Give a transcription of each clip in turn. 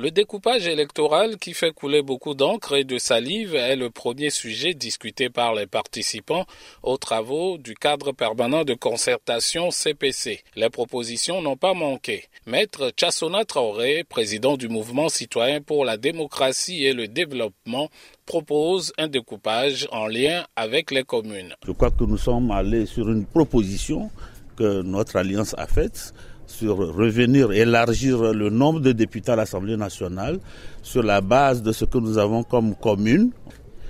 Le découpage électoral qui fait couler beaucoup d'encre et de salive est le premier sujet discuté par les participants aux travaux du cadre permanent de concertation CPC. Les propositions n'ont pas manqué. Maître Chassona Traoré, président du mouvement citoyen pour la démocratie et le développement, propose un découpage en lien avec les communes. Je crois que nous sommes allés sur une proposition que notre alliance a faite sur revenir, élargir le nombre de députés à l'Assemblée nationale sur la base de ce que nous avons comme communes.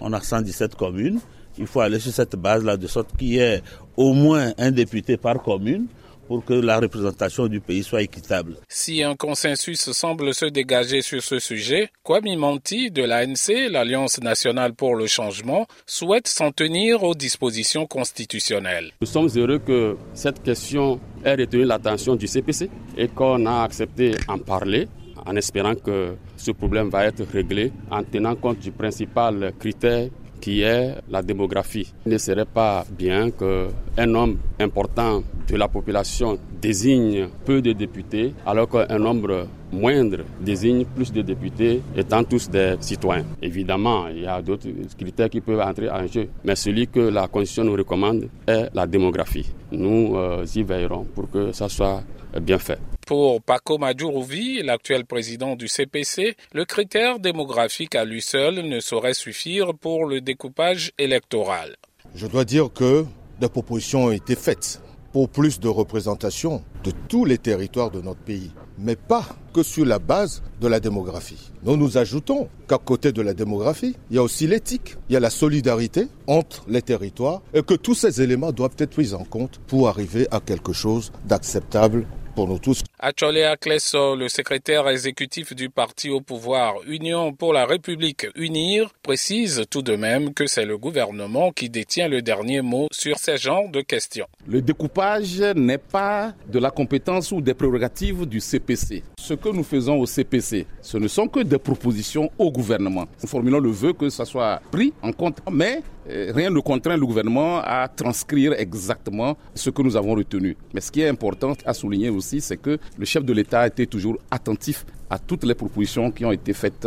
On a 117 communes. Il faut aller sur cette base-là de sorte qu'il y ait au moins un député par commune pour que la représentation du pays soit équitable. Si un consensus semble se dégager sur ce sujet, Kwame Manti de l'ANC, l'Alliance nationale pour le changement, souhaite s'en tenir aux dispositions constitutionnelles. Nous sommes heureux que cette question ait retenu l'attention du CPC et qu'on a accepté en parler en espérant que ce problème va être réglé en tenant compte du principal critère qui est la démographie. Il ne serait pas bien qu'un nombre important de la population désigne peu de députés alors qu'un nombre moindre désigne plus de députés étant tous des citoyens. Évidemment, il y a d'autres critères qui peuvent entrer en jeu, mais celui que la Constitution nous recommande est la démographie. Nous euh, y veillerons pour que ça soit bien fait. Pour Paco Madjourouvi, l'actuel président du CPC, le critère démographique à lui seul ne saurait suffire pour le découpage électoral. Je dois dire que des propositions ont été faites pour plus de représentation de tous les territoires de notre pays, mais pas que sur la base de la démographie. Nous nous ajoutons qu'à côté de la démographie, il y a aussi l'éthique, il y a la solidarité entre les territoires et que tous ces éléments doivent être pris en compte pour arriver à quelque chose d'acceptable pour nous tous. Achole Akleso, le secrétaire exécutif du parti au pouvoir Union pour la République Unir, précise tout de même que c'est le gouvernement qui détient le dernier mot sur ces genres de questions. Le découpage n'est pas de la compétence ou des prérogatives du CPC. Ce que nous faisons au CPC, ce ne sont que des propositions au gouvernement. Nous formulons le vœu que ça soit pris en compte, mais rien ne contraint le gouvernement à transcrire exactement ce que nous avons retenu. Mais ce qui est important à souligner aussi, c'est que le chef de l'État été toujours attentif à toutes les propositions qui ont été faites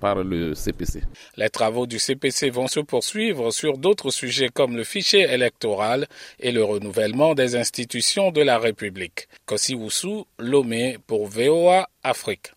par le CPC. Les travaux du CPC vont se poursuivre sur d'autres sujets comme le fichier électoral et le renouvellement des institutions de la République. Kossi Woussou, Lomé pour VOA Afrique.